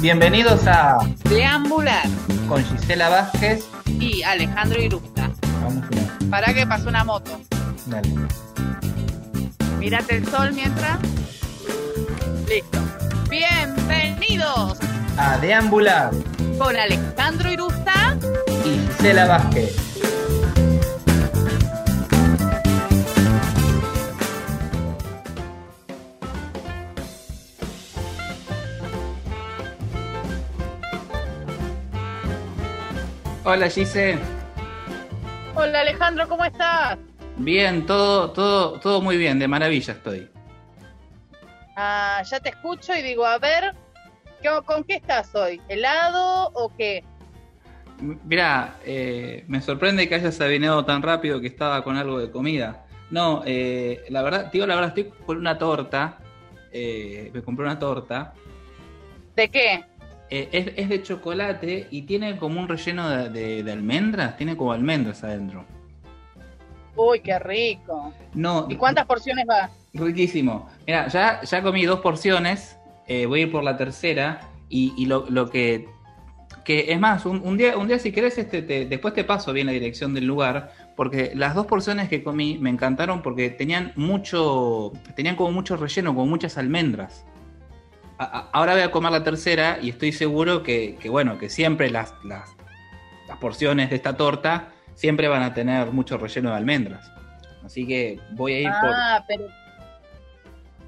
Bienvenidos a Deambular con Gisela Vázquez. y Alejandro Irusta. Vamos a Para que pasó una moto. Dale. Mírate el sol mientras. Listo. Bienvenidos A deambular con Alejandro Irusta. y Gisela Vázquez. Hola Gise. Hola Alejandro, ¿cómo estás? Bien, todo, todo, todo muy bien, de maravilla estoy. Ah, ya te escucho y digo, a ver, ¿qué- ¿con qué estás hoy? ¿Helado o qué? Mira, me sorprende que hayas adivinado tan rápido que estaba con algo de comida. No, eh, la verdad, digo la verdad, estoy con una torta. eh, me compré una torta. ¿De qué? Eh, es, es de chocolate y tiene como un relleno de, de- de almendras. Tiene como almendras adentro. Uy, qué rico. No, ¿Y cuántas porciones va? riquísimo. Mira, ya, ya comí dos porciones. eh, voy a ir por la tercera. Y, y lo, lo que, que. Es más, un, un día, un día si querés, este, te- después te paso bien la dirección del lugar. Porque las dos porciones que comí me encantaron porque tenían mucho. Tenían como mucho relleno, como muchas almendras. A- ahora voy a comer la tercera y estoy seguro que, que, bueno, que siempre las, las, las porciones de esta torta siempre van a tener mucho relleno de almendras. Así que voy a ir por. Ah, pero,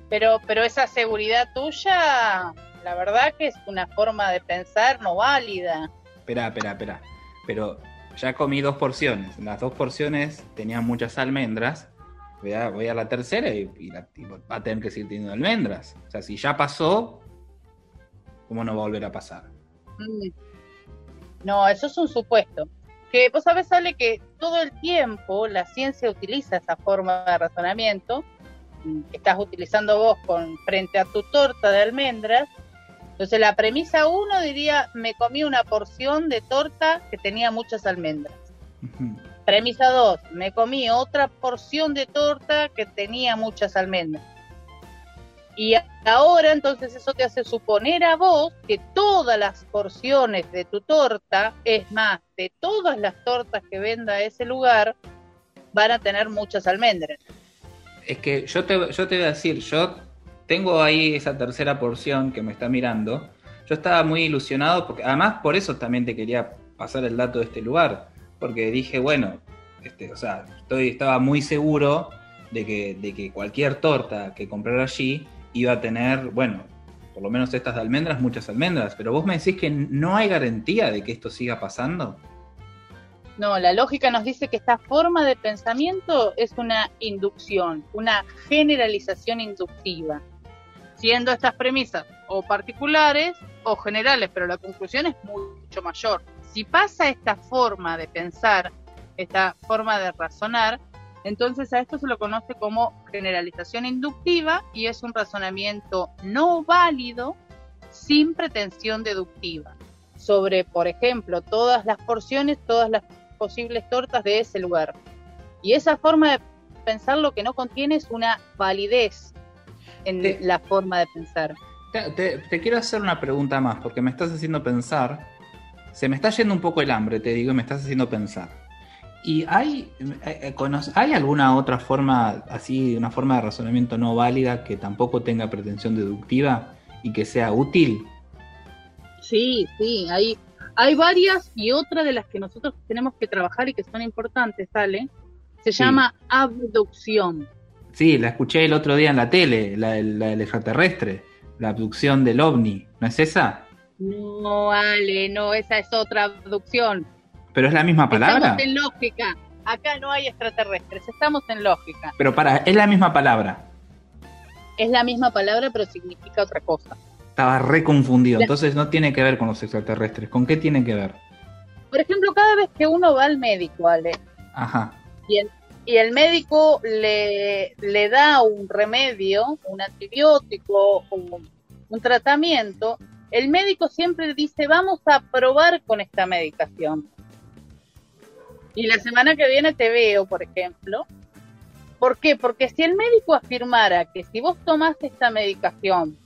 pero, pero esa seguridad tuya, la verdad que es una forma de pensar no válida. Espera, espera, espera. Pero ya comí dos porciones. Las dos porciones tenían muchas almendras. Voy a, voy a la tercera y, y la- y va a tener que seguir teniendo almendras. O sea, si ya pasó, ¿cómo no va a volver a pasar? Mm. No, eso es un supuesto. Que vos sabés, Ale, que todo el tiempo la ciencia utiliza esa forma de razonamiento que estás utilizando vos con frente a tu torta de almendras. Entonces la premisa uno diría, me comí una porción de torta que tenía muchas almendras. Premisa 2, me comí otra porción de torta que tenía muchas almendras. Y ahora entonces eso te hace suponer a vos que todas las porciones de tu torta, es más, de todas las tortas que venda ese lugar, van a tener muchas almendras. Es que yo te, yo te voy a decir, yo tengo ahí esa tercera porción que me está mirando. Yo estaba muy ilusionado, porque además por eso también te quería pasar el dato de este lugar. Porque dije, bueno, este, o sea, estoy, estaba muy seguro de que, de que cualquier torta que comprara allí iba a tener, bueno, por lo menos estas de almendras, muchas almendras. Pero vos me decís que no hay garantía de que esto siga pasando. No, la lógica nos dice que esta forma de pensamiento es una inducción, una generalización inductiva, siendo estas premisas o particulares o generales, pero la conclusión es mucho mayor. Si pasa esta forma de pensar, esta forma de razonar, entonces a esto se lo conoce como generalización inductiva y es un razonamiento no válido sin pretensión deductiva sobre, por ejemplo, todas las porciones, todas las posibles tortas de ese lugar. Y esa forma de pensar lo que no contiene es una validez en Te- la forma de pensar. Te, te- te quiero hacer una pregunta más, porque me estás haciendo pensar. Se me está yendo un poco el hambre, te digo, y me estás haciendo pensar. ¿Y hay, eh, eh, hay alguna otra forma, así, una forma de razonamiento no válida que tampoco tenga pretensión deductiva y que sea útil? Sí, sí, hay, hay varias y otra de las que nosotros tenemos que trabajar y que son importantes, ¿sale? Se Sí. llama abducción. Sí, la escuché el otro día en la tele, la, la del extraterrestre, la abducción del ovni, ¿no es esa? No, Ale, no, esa es otra abducción. Pero es la misma palabra. Estamos en lógica. Acá no hay extraterrestres, estamos en lógica. Pero para, es la misma palabra. Es la misma palabra, pero significa otra cosa. Estaba reconfundido. Entonces no tiene que ver con los extraterrestres. ¿Con qué tiene que ver? Por ejemplo, cada vez que uno va al médico, Ale, Ajá. y el, y el médico le, le da un remedio, un antibiótico, un, un tratamiento, el médico siempre dice, vamos a probar con esta medicación. Y la semana que viene te veo, por ejemplo, ¿Por qué? Porque si el médico afirmara que si vos tomás esta medicación,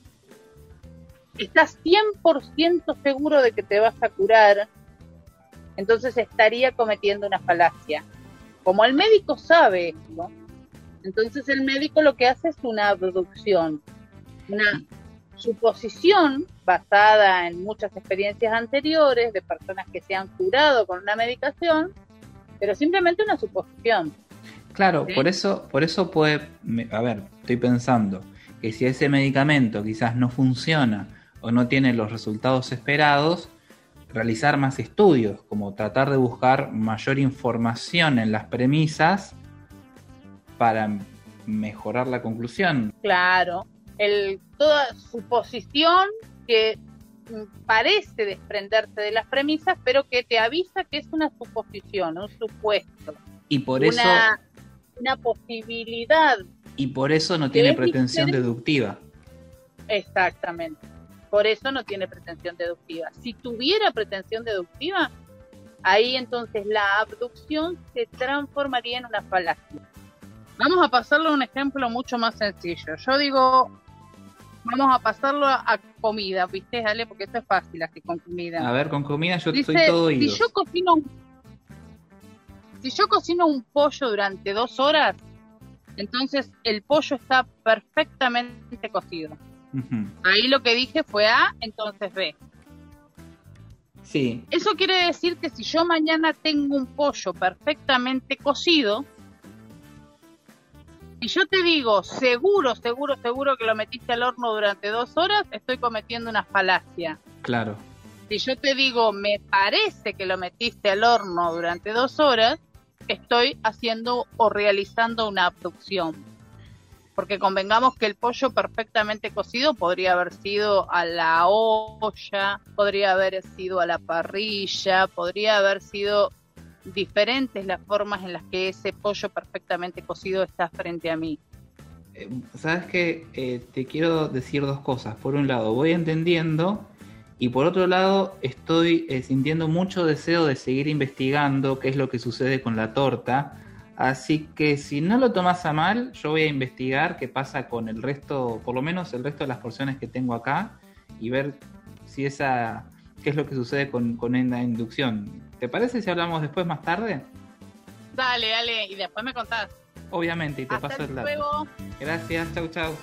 estás 100% seguro de que te vas a curar, entonces estaría cometiendo una falacia. Como el médico sabe esto, entonces el médico lo que hace es una abducción, una suposición basada en muchas experiencias anteriores de personas que se han curado con una medicación, pero simplemente una suposición. Claro, por eso, por eso puede, a ver, estoy pensando que si ese medicamento quizás no funciona o no tiene los resultados esperados, realizar más estudios, como tratar de buscar mayor información en las premisas para mejorar la conclusión. Claro, el, toda suposición que parece desprenderse de las premisas, pero que te avisa que es una suposición, un supuesto. Y por eso... Una posibilidad. Y por eso no tiene pretensión deductiva. Exactamente. Por eso no tiene pretensión deductiva. Si tuviera pretensión deductiva, ahí entonces la abducción se transformaría en una falacia. Vamos a pasarlo a un ejemplo mucho más sencillo. Yo digo, vamos a pasarlo a, comida, ¿viste, Ale? Porque esto es fácil, así con comida. A ver, con comida yo estoy todo oídos. Si yo cocino si yo cocino un pollo durante dos horas, entonces el pollo está perfectamente cocido. Ahí lo que dije fue A, entonces B. Sí. Eso quiere decir que si yo mañana tengo un pollo perfectamente cocido, si yo te digo seguro, seguro, seguro que lo metiste al horno durante dos horas, estoy cometiendo una falacia. Claro. Si yo te digo me parece que lo metiste al horno durante dos horas, estoy haciendo o realizando una abducción porque convengamos que el pollo perfectamente cocido podría haber sido a la olla, podría haber sido a la parrilla, podría haber sido diferentes las formas en las que ese pollo perfectamente cocido está frente a mí. Eh, Sabes que eh, te quiero decir dos cosas. Por un lado, voy entendiendo y por otro lado, estoy eh, sintiendo mucho deseo de seguir investigando qué es lo que sucede con la torta Así que si no lo tomas a mal, yo voy a investigar qué pasa con el resto, por lo menos el resto de las porciones que tengo acá, y ver si esa, qué es lo que sucede con, con la inducción. ¿Te parece si hablamos después más tarde? Dale, dale, y después me contás. Obviamente, y te paso el dato. Luego. Gracias, chau, chau.